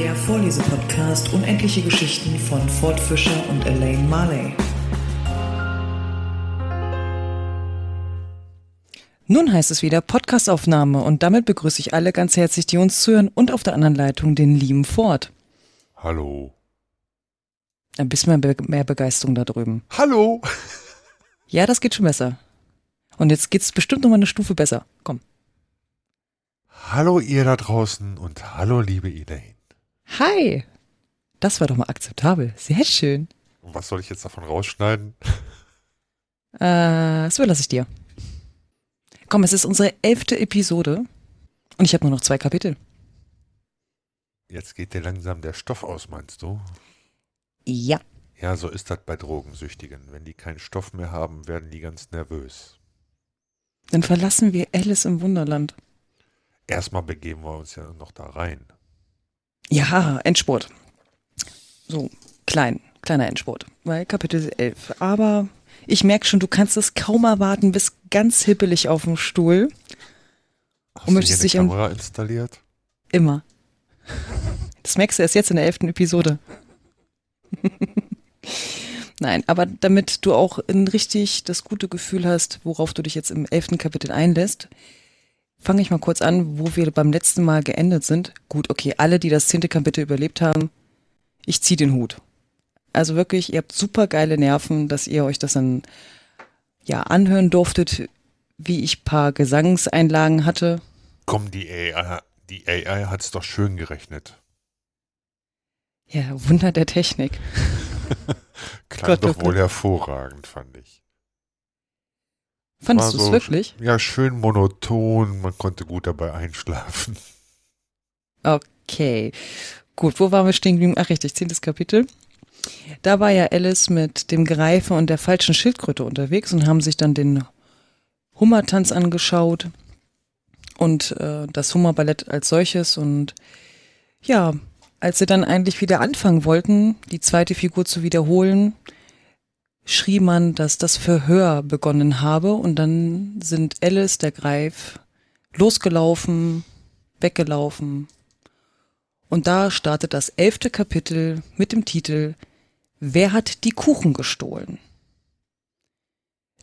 Der Vorlesepodcast Unendliche Geschichten von Ford Fischer und Elaine Marley. Nun heißt es wieder Podcastaufnahme und damit begrüße ich alle ganz herzlich, die uns zuhören und auf der anderen Leitung den lieben Ford. Hallo. Ein bisschen mehr, mehr Begeisterung da drüben. Hallo. Ja, das geht schon besser. Und jetzt geht's bestimmt noch mal eine Stufe besser. Komm. Hallo ihr da draußen und hallo liebe Elaine. Hi. Das war doch mal akzeptabel. Sehr schön. Und was soll ich jetzt davon rausschneiden? Äh, das überlasse ich dir. Komm, es ist unsere elfte Episode und ich habe nur noch zwei Kapitel. Jetzt geht dir langsam der Stoff aus, meinst du? Ja. Ja, so ist das bei Drogensüchtigen. Wenn die keinen Stoff mehr haben, werden die ganz nervös. Dann verlassen wir Alice im Wunderland. Erstmal begeben wir uns ja noch da rein. Ja, Endspurt. So, klein, kleiner Endspurt. Weil Kapitel 11. Aber ich merke schon, du kannst es kaum erwarten, bist ganz hippelig auf dem Stuhl. Hast Und du möchtest dich Kamera installiert? Immer. Das merkst du erst jetzt in der elften Episode. Nein, aber damit du auch ein richtig das gute Gefühl hast, worauf du dich jetzt im elften Kapitel einlässt, fange ich mal kurz an, wo wir beim letzten Mal geendet sind. Gut, okay, alle, die das zehnte Kapitel überlebt haben, ich zieh den Hut. Also wirklich, ihr habt super geile Nerven, dass ihr euch das dann ja anhören durftet, wie ich paar Gesangseinlagen hatte. Komm, die AI, die AI hat's doch schön gerechnet. Ja, Wunder der Technik. Klang Gott, doch wohl Gott. hervorragend, fand ich. Fandest du es so wirklich? Ja, schön monoton, man konnte gut dabei einschlafen. Okay. Gut, wo waren wir stehen geblieben? Ach richtig, zehntes Kapitel. Da war ja Alice mit dem Greifen und der falschen Schildkröte unterwegs und haben sich dann den Hummertanz angeschaut und äh, das Hummerballett als solches. Und ja, als sie dann eigentlich wieder anfangen wollten, die zweite Figur zu wiederholen, schrie man, dass das Verhör begonnen habe und dann sind Alice, der Greif, losgelaufen, weggelaufen, und da startet das elfte Kapitel mit dem Titel Wer hat die Kuchen gestohlen?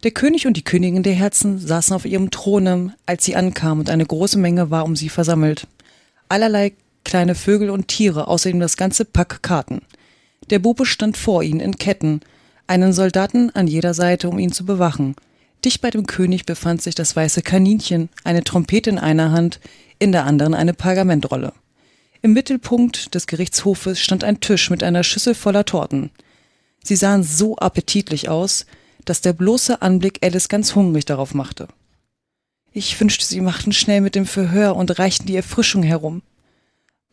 Der König und die Königin der Herzen saßen auf ihrem Throne, als sie ankamen und eine große Menge war um sie versammelt. Allerlei kleine Vögel und Tiere, außerdem das ganze Pack Karten. Der Bube stand vor ihnen in Ketten, einen Soldaten an jeder Seite, um ihn zu bewachen. Dicht bei dem König befand sich das weiße Kaninchen, eine Trompete in einer Hand, in der anderen eine Pergamentrolle. Im Mittelpunkt des Gerichtshofes stand ein Tisch mit einer Schüssel voller Torten. Sie sahen so appetitlich aus, dass der bloße Anblick Alice ganz hungrig darauf machte. Ich wünschte, sie machten schnell mit dem Verhör und reichten die Erfrischung herum.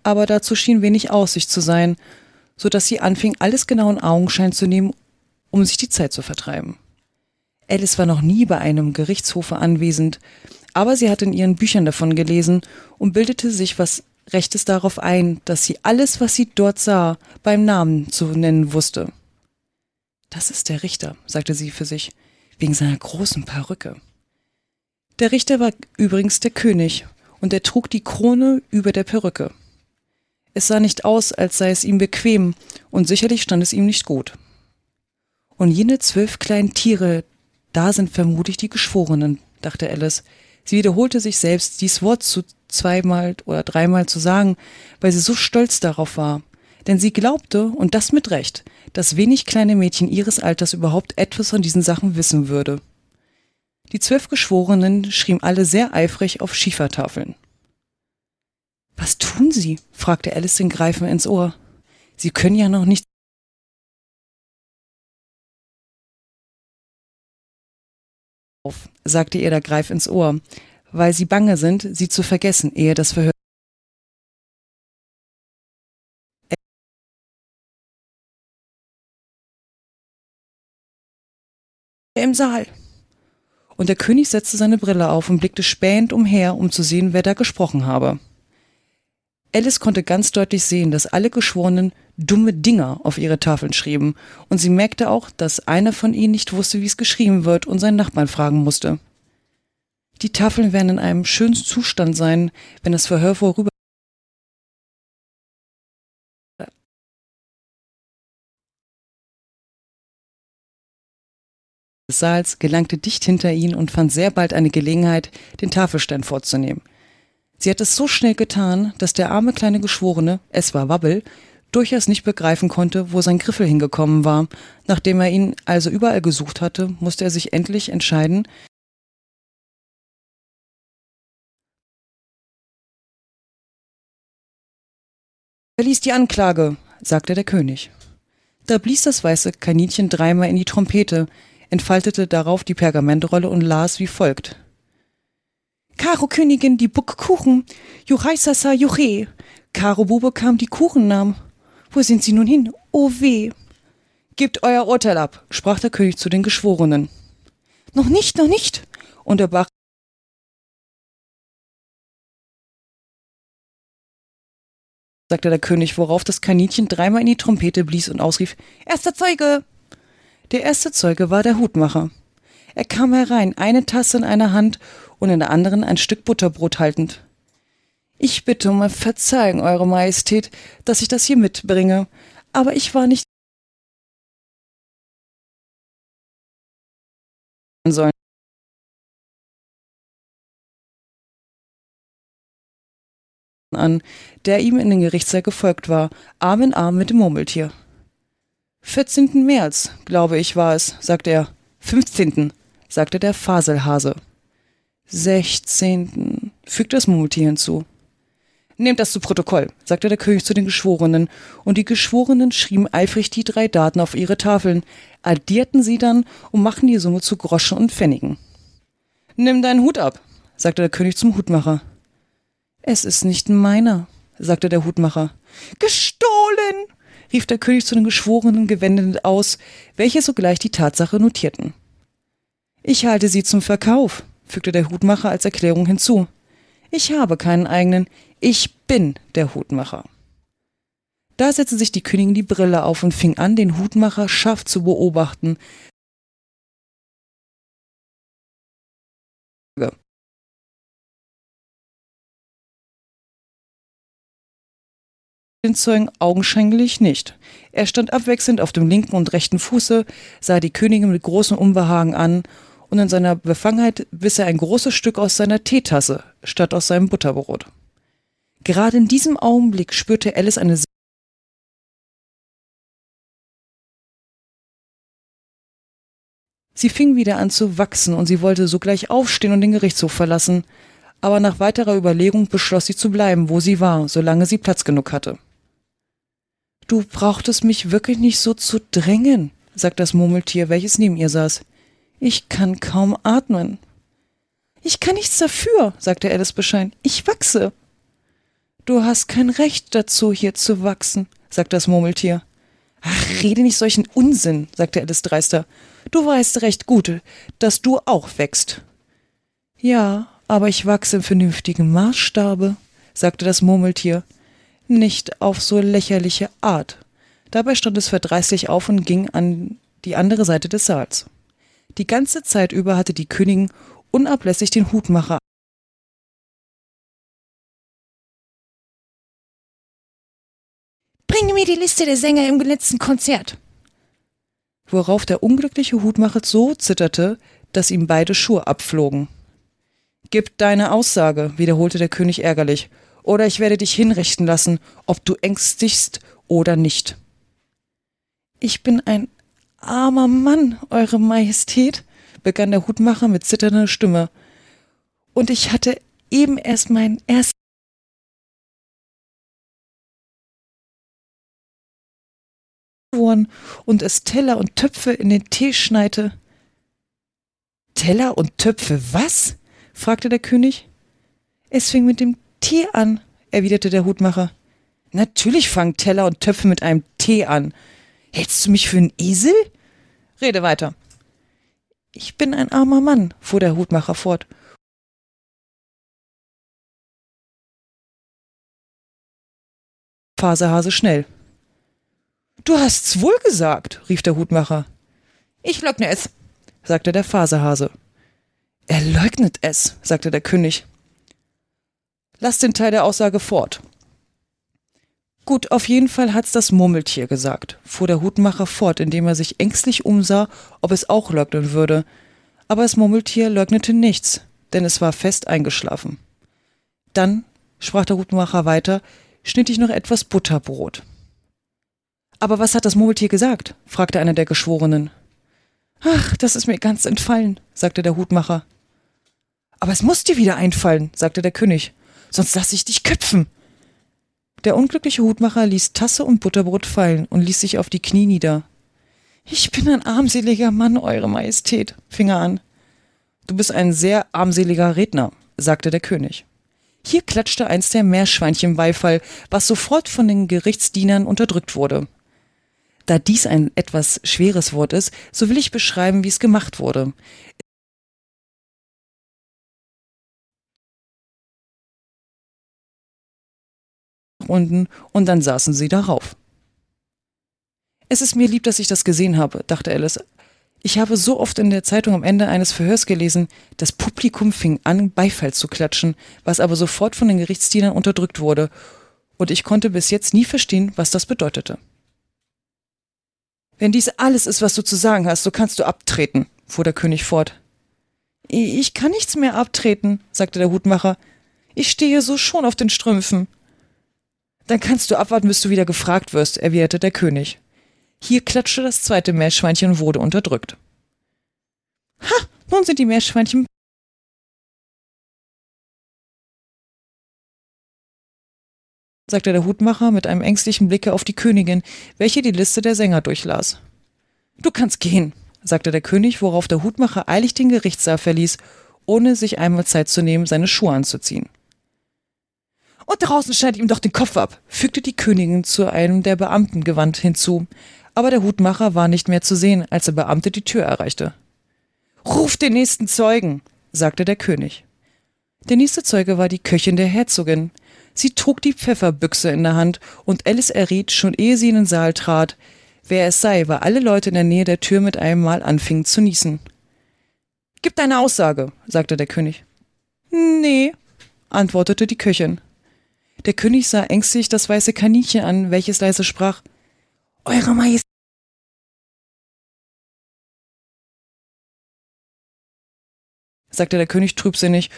Aber dazu schien wenig Aussicht zu sein, so dass sie anfing, alles genau in Augenschein zu nehmen, um sich die Zeit zu vertreiben. Alice war noch nie bei einem Gerichtshofe anwesend, aber sie hatte in ihren Büchern davon gelesen und bildete sich was Rechtes darauf ein, dass sie alles, was sie dort sah, beim Namen zu nennen wusste. Das ist der Richter, sagte sie für sich, wegen seiner großen Perücke. Der Richter war übrigens der König, und er trug die Krone über der Perücke. Es sah nicht aus, als sei es ihm bequem, und sicherlich stand es ihm nicht gut. Und jene zwölf kleinen Tiere, da sind vermutlich die Geschworenen, dachte Alice. Sie wiederholte sich selbst, dies Wort zu zweimal oder dreimal zu sagen, weil sie so stolz darauf war. Denn sie glaubte, und das mit Recht, dass wenig kleine Mädchen ihres Alters überhaupt etwas von diesen Sachen wissen würde. Die zwölf Geschworenen schrieben alle sehr eifrig auf Schiefertafeln. Was tun Sie? fragte Alice den Greifen ins Ohr. Sie können ja noch nicht. Auf, sagte ihr der Greif ins Ohr, weil sie bange sind, sie zu vergessen, ehe das Verhör. Im Saal. Und der König setzte seine Brille auf und blickte spähend umher, um zu sehen, wer da gesprochen habe. Alice konnte ganz deutlich sehen, dass alle Geschworenen dumme Dinger auf ihre Tafeln schrieben, und sie merkte auch, dass einer von ihnen nicht wusste, wie es geschrieben wird und seinen Nachbarn fragen musste. Die Tafeln werden in einem schönen Zustand sein, wenn das Verhör vorüber des Saals gelangte dicht hinter ihn und fand sehr bald eine Gelegenheit, den Tafelstein vorzunehmen – Sie hat es so schnell getan, dass der arme kleine Geschworene, es war Wabbel, durchaus nicht begreifen konnte, wo sein Griffel hingekommen war. Nachdem er ihn also überall gesucht hatte, musste er sich endlich entscheiden, Er ließ die Anklage, sagte der König. Da blies das weiße Kaninchen dreimal in die Trompete, entfaltete darauf die Pergamentrolle und las wie folgt. Karo Königin, die Buck Kuchen, Juchaisasa Juche. Karo Bube kam die Kuchennamen. Wo sind sie nun hin? Oh weh. Gebt euer Urteil ab, sprach der König zu den Geschworenen. Noch nicht, noch nicht, unterbrach sagte der König, worauf das Kaninchen dreimal in die Trompete blies und ausrief Erster Zeuge. Der erste Zeuge war der Hutmacher. Er kam herein, eine Tasse in einer Hand und in der anderen ein Stück Butterbrot haltend. Ich bitte um Verzeihung, Eure Majestät, dass ich das hier mitbringe, aber ich war nicht sollen. an, der ihm in den Gerichtssaal gefolgt war, Arm in Arm mit dem Murmeltier. Vierzehnten März, glaube ich, war es, sagte er. Fünfzehnten, sagte der Faselhase. Sechzehnten, fügte das Murmeltier hinzu. Nehmt das zu Protokoll, sagte der König zu den Geschworenen, und die Geschworenen schrieben eifrig die drei Daten auf ihre Tafeln, addierten sie dann und machten die Summe zu Groschen und Pfennigen. Nimm deinen Hut ab, sagte der König zum Hutmacher. Es ist nicht meiner, sagte der Hutmacher. Gestohlen! rief der König zu den Geschworenen gewendet aus, welche sogleich die Tatsache notierten. Ich halte sie zum Verkauf, fügte der Hutmacher als Erklärung hinzu. Ich habe keinen eigenen, ich bin der Hutmacher. Da setzte sich die Königin die Brille auf und fing an, den Hutmacher scharf zu beobachten, den Zeugen augenscheinlich nicht. Er stand abwechselnd auf dem linken und rechten Fuße, sah die Königin mit großem Unbehagen an, und in seiner Befangenheit biss er ein großes Stück aus seiner Teetasse statt aus seinem Butterbrot. Gerade in diesem Augenblick spürte Alice eine Sie fing wieder an zu wachsen und sie wollte sogleich aufstehen und den Gerichtshof verlassen, aber nach weiterer Überlegung beschloss sie zu bleiben, wo sie war, solange sie Platz genug hatte. Du brauchtest mich wirklich nicht so zu drängen, sagt das Murmeltier, welches neben ihr saß. Ich kann kaum atmen. Ich kann nichts dafür, sagte Alice bescheiden. Ich wachse. Du hast kein Recht dazu, hier zu wachsen, sagt das Murmeltier. Ach, rede nicht solchen Unsinn, sagte Alice dreister. Du weißt recht gut, dass du auch wächst. Ja, aber ich wachse im vernünftigen Maßstabe, sagte das Murmeltier nicht auf so lächerliche Art. Dabei stand es verdreißlich auf und ging an die andere Seite des Saals. Die ganze Zeit über hatte die Königin unablässig den Hutmacher Bringe mir die Liste der Sänger im letzten Konzert. Worauf der unglückliche Hutmacher so zitterte, dass ihm beide Schuhe abflogen. Gib deine Aussage, wiederholte der König ärgerlich oder ich werde dich hinrichten lassen, ob du ängstigst oder nicht. Ich bin ein armer Mann, Eure Majestät, begann der Hutmacher mit zitternder Stimme, und ich hatte eben erst meinen ersten und es Teller und Töpfe in den Tee schneite. Teller und Töpfe was? fragte der König. Es fing mit dem Tee an, erwiderte der Hutmacher. Natürlich fangen Teller und Töpfe mit einem Tee an. Hältst du mich für einen Esel? Rede weiter. Ich bin ein armer Mann, fuhr der Hutmacher fort. Fasehase schnell. Du hast's wohl gesagt, rief der Hutmacher. Ich leugne es, sagte der Fasehase. Er leugnet es, sagte der König. Lass den Teil der Aussage fort. Gut, auf jeden Fall hat's das Murmeltier gesagt, fuhr der Hutmacher fort, indem er sich ängstlich umsah, ob es auch leugnen würde. Aber das Murmeltier leugnete nichts, denn es war fest eingeschlafen. Dann, sprach der Hutmacher weiter, schnitt ich noch etwas Butterbrot. Aber was hat das Murmeltier gesagt? fragte einer der Geschworenen. Ach, das ist mir ganz entfallen, sagte der Hutmacher. Aber es muss dir wieder einfallen, sagte der König, sonst lasse ich dich köpfen. Der unglückliche Hutmacher ließ Tasse und Butterbrot fallen und ließ sich auf die Knie nieder. Ich bin ein armseliger Mann, Eure Majestät, fing er an. Du bist ein sehr armseliger Redner, sagte der König. Hier klatschte eins der Meerschweinchen Beifall, was sofort von den Gerichtsdienern unterdrückt wurde. Da dies ein etwas schweres Wort ist, so will ich beschreiben, wie es gemacht wurde. Unten und dann saßen sie darauf. Es ist mir lieb, dass ich das gesehen habe, dachte Alice. Ich habe so oft in der Zeitung am Ende eines Verhörs gelesen, das Publikum fing an, Beifall zu klatschen, was aber sofort von den Gerichtsdienern unterdrückt wurde, und ich konnte bis jetzt nie verstehen, was das bedeutete. Wenn dies alles ist, was du zu sagen hast, so kannst du abtreten, fuhr der König fort. Ich kann nichts mehr abtreten, sagte der Hutmacher. Ich stehe so schon auf den Strümpfen. Dann kannst du abwarten, bis du wieder gefragt wirst, erwiderte der König. Hier klatschte das zweite Meerschweinchen und wurde unterdrückt. Ha, nun sind die Meerschweinchen sagte der Hutmacher mit einem ängstlichen Blicke auf die Königin, welche die Liste der Sänger durchlas. Du kannst gehen, sagte der König, worauf der Hutmacher eilig den Gerichtssaal verließ, ohne sich einmal Zeit zu nehmen, seine Schuhe anzuziehen. Und draußen schneidet ihm doch den Kopf ab, fügte die Königin zu einem der Beamten gewandt hinzu, aber der Hutmacher war nicht mehr zu sehen, als der Beamte die Tür erreichte. Ruf den nächsten Zeugen, sagte der König. Der nächste Zeuge war die Köchin der Herzogin. Sie trug die Pfefferbüchse in der Hand, und Alice erriet, schon ehe sie in den Saal trat, wer es sei, weil alle Leute in der Nähe der Tür mit einem Mal anfingen zu niesen. Gib deine Aussage, sagte der König. Nee, antwortete die Köchin. Der König sah ängstlich das weiße Kaninchen an, welches leise sprach Eure Majestät. sagte der König trübsinnig,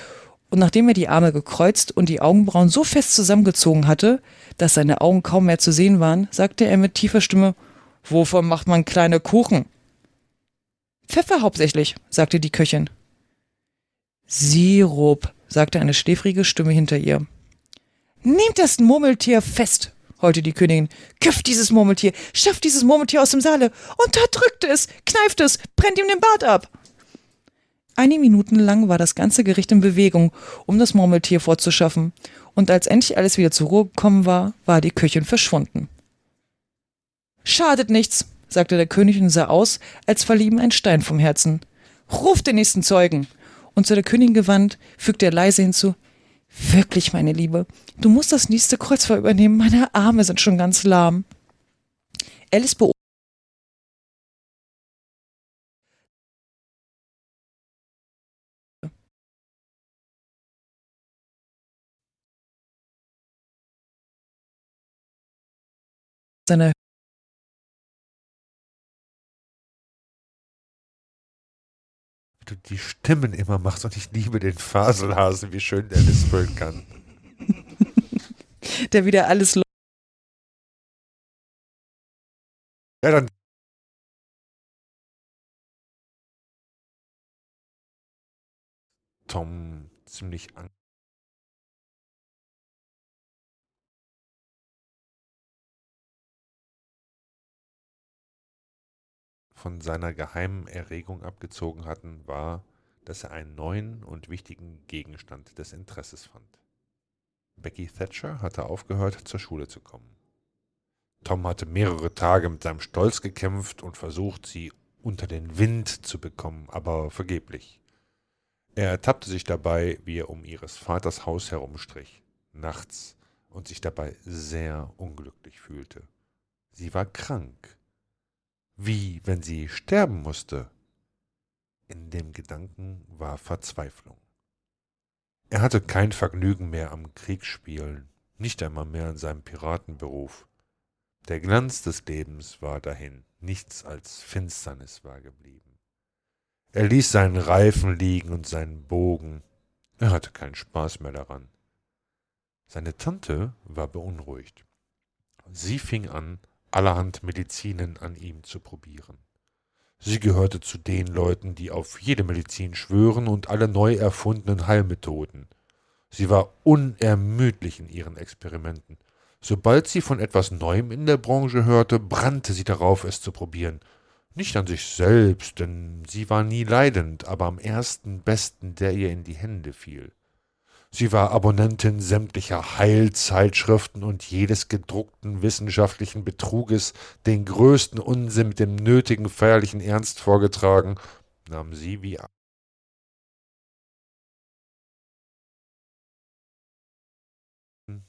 und nachdem er die Arme gekreuzt und die Augenbrauen so fest zusammengezogen hatte, dass seine Augen kaum mehr zu sehen waren, sagte er mit tiefer Stimme Wovon macht man kleine Kuchen? Pfeffer hauptsächlich, sagte die Köchin. Sirup, sagte eine schläfrige Stimme hinter ihr. Nehmt das Murmeltier fest, heulte die Königin. Köpft dieses Murmeltier, schafft dieses Murmeltier aus dem Saale, unterdrückt es, kneift es, brennt ihm den Bart ab. Einige Minuten lang war das ganze Gericht in Bewegung, um das Murmeltier fortzuschaffen, und als endlich alles wieder zur Ruhe gekommen war, war die Köchin verschwunden. Schadet nichts, sagte der König und sah aus, als falle ihm ein Stein vom Herzen. Ruft den nächsten Zeugen. Und zu der Königin gewandt, fügte er leise hinzu, Wirklich, meine Liebe, du musst das nächste Kreuzfeuer übernehmen. Meine Arme sind schon ganz lahm. Alice beobachtet seiner die Stimmen immer machst und ich liebe den Faselhasen, wie schön der lispeln kann. der wieder alles Ja, dann Tom ziemlich an von seiner geheimen Erregung abgezogen hatten, war, dass er einen neuen und wichtigen Gegenstand des Interesses fand. Becky Thatcher hatte aufgehört, zur Schule zu kommen. Tom hatte mehrere Tage mit seinem Stolz gekämpft und versucht, sie unter den Wind zu bekommen, aber vergeblich. Er ertappte sich dabei, wie er um ihres Vaters Haus herumstrich, nachts, und sich dabei sehr unglücklich fühlte. Sie war krank, wie wenn sie sterben musste. In dem Gedanken war Verzweiflung. Er hatte kein Vergnügen mehr am Kriegsspielen, nicht einmal mehr in seinem Piratenberuf. Der Glanz des Lebens war dahin, nichts als Finsternis war geblieben. Er ließ seinen Reifen liegen und seinen Bogen. Er hatte keinen Spaß mehr daran. Seine Tante war beunruhigt. Sie fing an, allerhand Medizinen an ihm zu probieren. Sie gehörte zu den Leuten, die auf jede Medizin schwören und alle neu erfundenen Heilmethoden. Sie war unermüdlich in ihren Experimenten. Sobald sie von etwas Neuem in der Branche hörte, brannte sie darauf, es zu probieren. Nicht an sich selbst, denn sie war nie leidend, aber am ersten Besten, der ihr in die Hände fiel. Sie war Abonnentin sämtlicher Heilzeitschriften und jedes gedruckten wissenschaftlichen Betruges, den größten Unsinn mit dem nötigen feierlichen Ernst vorgetragen, nahm sie wie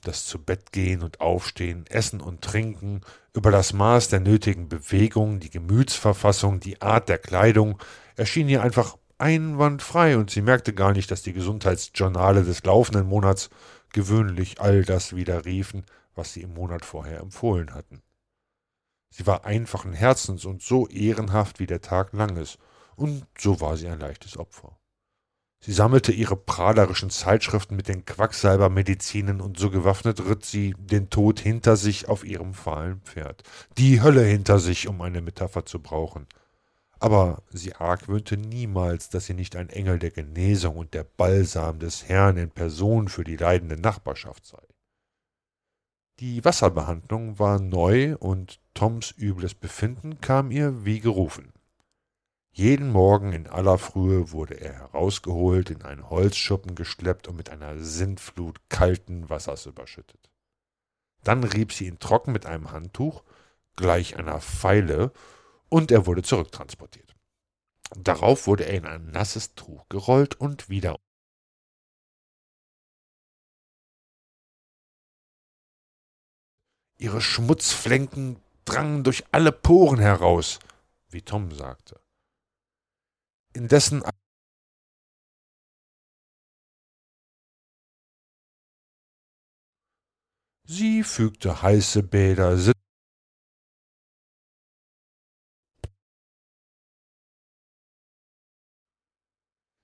das zu Bett gehen und aufstehen, Essen und Trinken, über das Maß der nötigen Bewegung, die Gemütsverfassung, die Art der Kleidung, erschien ihr einfach einwandfrei und sie merkte gar nicht, dass die Gesundheitsjournale des laufenden Monats gewöhnlich all das widerriefen, was sie im Monat vorher empfohlen hatten. Sie war einfachen Herzens und so ehrenhaft, wie der Tag lang ist, und so war sie ein leichtes Opfer. Sie sammelte ihre prahlerischen Zeitschriften mit den Quacksalbermedizinen und so gewaffnet ritt sie den Tod hinter sich auf ihrem fahlen Pferd, die Hölle hinter sich, um eine Metapher zu brauchen aber sie argwöhnte niemals, dass sie nicht ein Engel der Genesung und der Balsam des Herrn in Person für die leidende Nachbarschaft sei. Die Wasserbehandlung war neu und Toms übles Befinden kam ihr wie gerufen. Jeden Morgen in aller Frühe wurde er herausgeholt, in einen Holzschuppen geschleppt und mit einer Sintflut kalten Wassers überschüttet. Dann rieb sie ihn trocken mit einem Handtuch, gleich einer Feile, und er wurde zurücktransportiert. Darauf wurde er in ein nasses Tuch gerollt und wieder Ihre Schmutzflenken drangen durch alle Poren heraus, wie Tom sagte. Indessen Sie fügte heiße Bäder,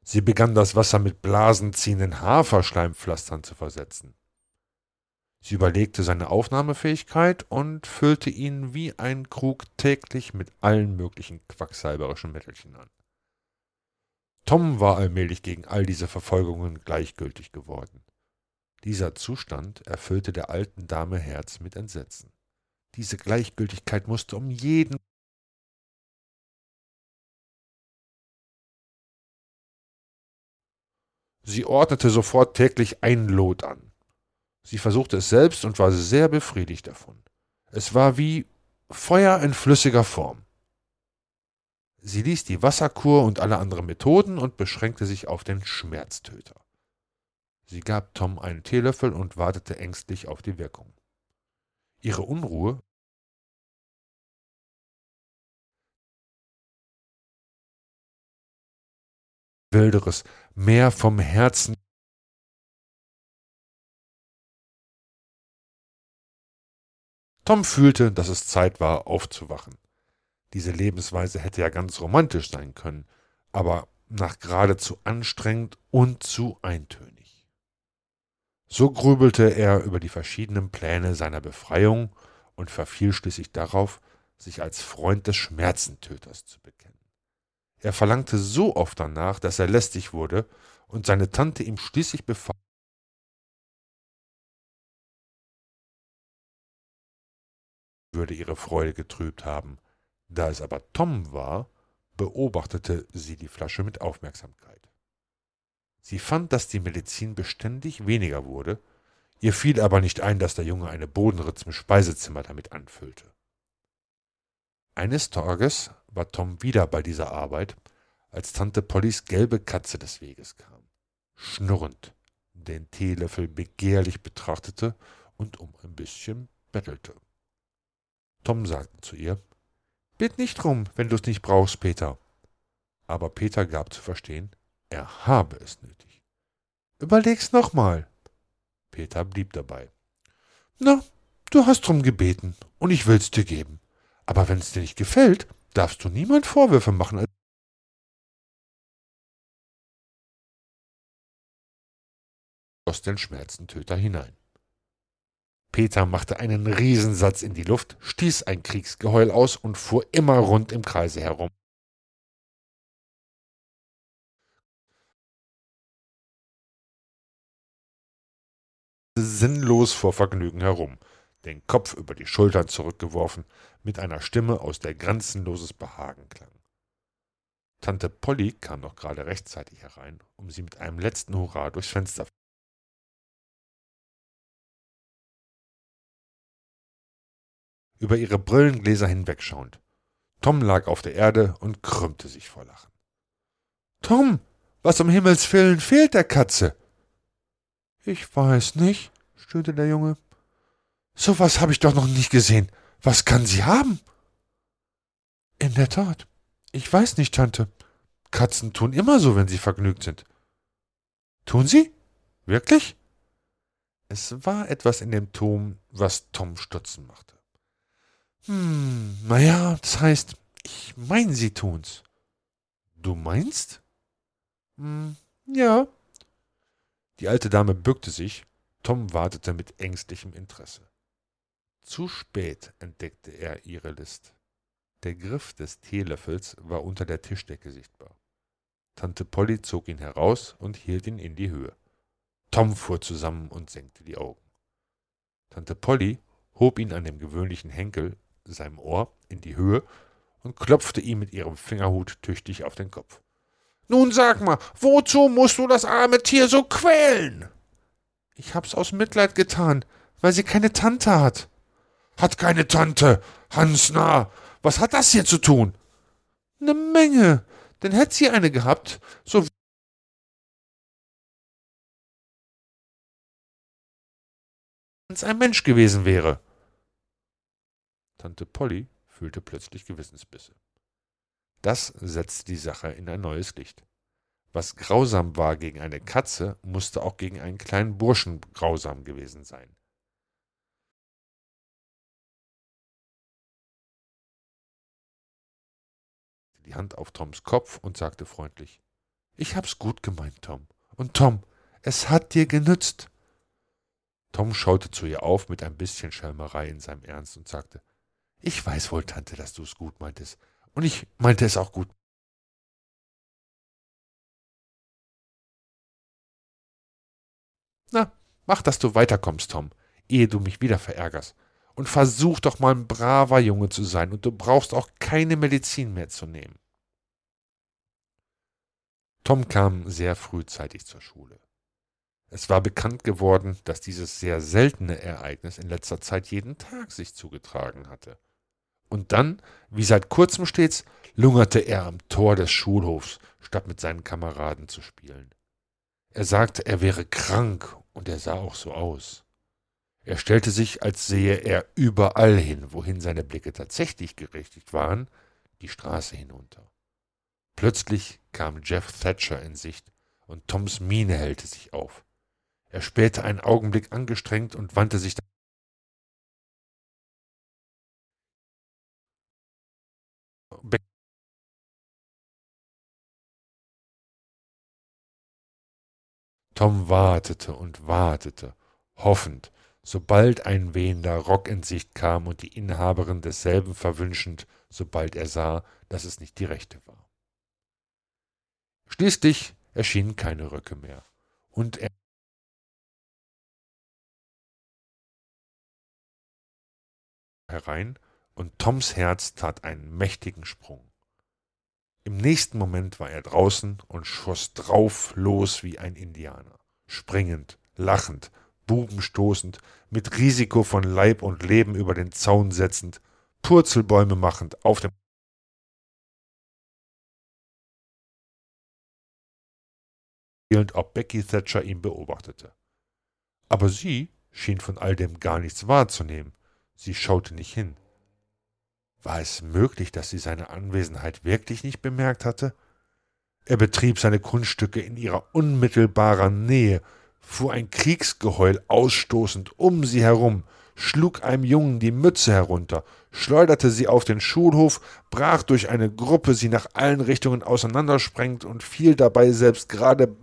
Sie begann das Wasser mit blasenziehenden Haferschleimpflastern zu versetzen. Sie überlegte seine Aufnahmefähigkeit und füllte ihn wie ein Krug täglich mit allen möglichen quacksalberischen Mittelchen an. Tom war allmählich gegen all diese Verfolgungen gleichgültig geworden. Dieser Zustand erfüllte der alten Dame Herz mit Entsetzen. Diese Gleichgültigkeit musste um jeden Sie ordnete sofort täglich ein Lot an. Sie versuchte es selbst und war sehr befriedigt davon. Es war wie Feuer in flüssiger Form. Sie ließ die Wasserkur und alle anderen Methoden und beschränkte sich auf den Schmerztöter. Sie gab Tom einen Teelöffel und wartete ängstlich auf die Wirkung. Ihre Unruhe Wilderes, mehr vom Herzen. Tom fühlte, dass es Zeit war, aufzuwachen. Diese Lebensweise hätte ja ganz romantisch sein können, aber nach geradezu anstrengend und zu eintönig. So grübelte er über die verschiedenen Pläne seiner Befreiung und verfiel schließlich darauf, sich als Freund des Schmerzentöters zu bekennen. Er verlangte so oft danach, dass er lästig wurde und seine Tante ihm schließlich befahl, würde ihre Freude getrübt haben. Da es aber Tom war, beobachtete sie die Flasche mit Aufmerksamkeit. Sie fand, dass die Medizin beständig weniger wurde, ihr fiel aber nicht ein, dass der Junge eine Bodenritze im Speisezimmer damit anfüllte. Eines Tages war Tom wieder bei dieser Arbeit, als Tante Pollys gelbe Katze des Weges kam, schnurrend, den Teelöffel begehrlich betrachtete und um ein bisschen bettelte. Tom sagte zu ihr, Bitt nicht rum, wenn du es nicht brauchst, Peter. Aber Peter gab zu verstehen, er habe es nötig. Überleg's nochmal. Peter blieb dabei. Na, du hast drum gebeten, und ich will's dir geben. Aber wenn's dir nicht gefällt, darfst du niemand Vorwürfe machen. Schloss den Schmerzentöter hinein. Peter machte einen Riesensatz in die Luft, stieß ein Kriegsgeheul aus und fuhr immer rund im Kreise herum. sinnlos vor Vergnügen herum, den Kopf über die Schultern zurückgeworfen, mit einer Stimme, aus der grenzenloses Behagen klang. Tante Polly kam noch gerade rechtzeitig herein, um sie mit einem letzten Hurra durchs Fenster über ihre Brillengläser hinwegschauend. Tom lag auf der Erde und krümmte sich vor Lachen. Tom, was um Himmels willen fehlt der Katze? Ich weiß nicht, stöhnte der Junge. So was habe ich doch noch nicht gesehen. Was kann sie haben? In der Tat. Ich weiß nicht, Tante. Katzen tun immer so, wenn sie vergnügt sind. Tun sie? Wirklich? Es war etwas in dem Ton, was Tom stutzen machte. Hm, naja, das heißt, ich meine, sie tun's. Du meinst? Hm, ja. Die alte Dame bückte sich, Tom wartete mit ängstlichem Interesse. Zu spät entdeckte er ihre List. Der Griff des Teelöffels war unter der Tischdecke sichtbar. Tante Polly zog ihn heraus und hielt ihn in die Höhe. Tom fuhr zusammen und senkte die Augen. Tante Polly hob ihn an dem gewöhnlichen Henkel, seinem Ohr, in die Höhe und klopfte ihm mit ihrem Fingerhut tüchtig auf den Kopf. Nun sag mal, wozu musst du das arme Tier so quälen? Ich hab's aus Mitleid getan, weil sie keine Tante hat. Hat keine Tante. Hans, na, was hat das hier zu tun? Ne Menge, denn hätt sie eine gehabt, so wenn's ein Mensch gewesen wäre. Tante Polly fühlte plötzlich Gewissensbisse. Das setzte die Sache in ein neues Licht. Was grausam war gegen eine Katze, musste auch gegen einen kleinen Burschen grausam gewesen sein. Die Hand auf Toms Kopf und sagte freundlich Ich hab's gut gemeint, Tom. Und Tom, es hat dir genützt. Tom schaute zu ihr auf mit ein bisschen Schelmerei in seinem Ernst und sagte Ich weiß wohl, Tante, dass du's gut meintest. Und ich meinte es auch gut. Na, mach, dass du weiterkommst, Tom, ehe du mich wieder verärgerst und versuch doch mal ein braver Junge zu sein, und du brauchst auch keine Medizin mehr zu nehmen. Tom kam sehr frühzeitig zur Schule. Es war bekannt geworden, dass dieses sehr seltene Ereignis in letzter Zeit jeden Tag sich zugetragen hatte. Und dann, wie seit kurzem stets, lungerte er am Tor des Schulhofs, statt mit seinen Kameraden zu spielen. Er sagte, er wäre krank, und er sah auch so aus. Er stellte sich, als sehe er überall hin, wohin seine Blicke tatsächlich gerichtet waren, die Straße hinunter. Plötzlich kam Jeff Thatcher in Sicht, und Toms Miene hellte sich auf. Er spähte einen Augenblick angestrengt und wandte sich Tom wartete und wartete, hoffend, sobald ein wehender Rock in Sicht kam und die Inhaberin desselben verwünschend, sobald er sah, dass es nicht die rechte war. Schließlich erschienen keine Röcke mehr, und er herein, und Toms Herz tat einen mächtigen Sprung. Im nächsten Moment war er draußen und schoss drauf los wie ein Indianer, springend, lachend, bubenstoßend, mit Risiko von Leib und Leben über den Zaun setzend, Purzelbäume machend, auf dem ob Becky Thatcher ihn beobachtete. Aber sie schien von all dem gar nichts wahrzunehmen. Sie schaute nicht hin. War es möglich, dass sie seine Anwesenheit wirklich nicht bemerkt hatte? Er betrieb seine Kunststücke in ihrer unmittelbaren Nähe, fuhr ein Kriegsgeheul ausstoßend um sie herum, schlug einem Jungen die Mütze herunter, schleuderte sie auf den Schulhof, brach durch eine Gruppe, sie nach allen Richtungen auseinandersprengend und fiel dabei selbst gerade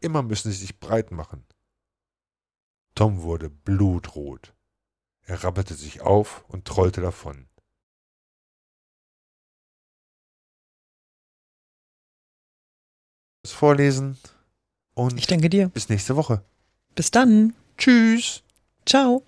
Immer müssen sie sich breit machen. Tom wurde blutrot. Er rappelte sich auf und trollte davon. Das Vorlesen und Ich danke dir. bis nächste Woche. Bis dann. Tschüss. Ciao.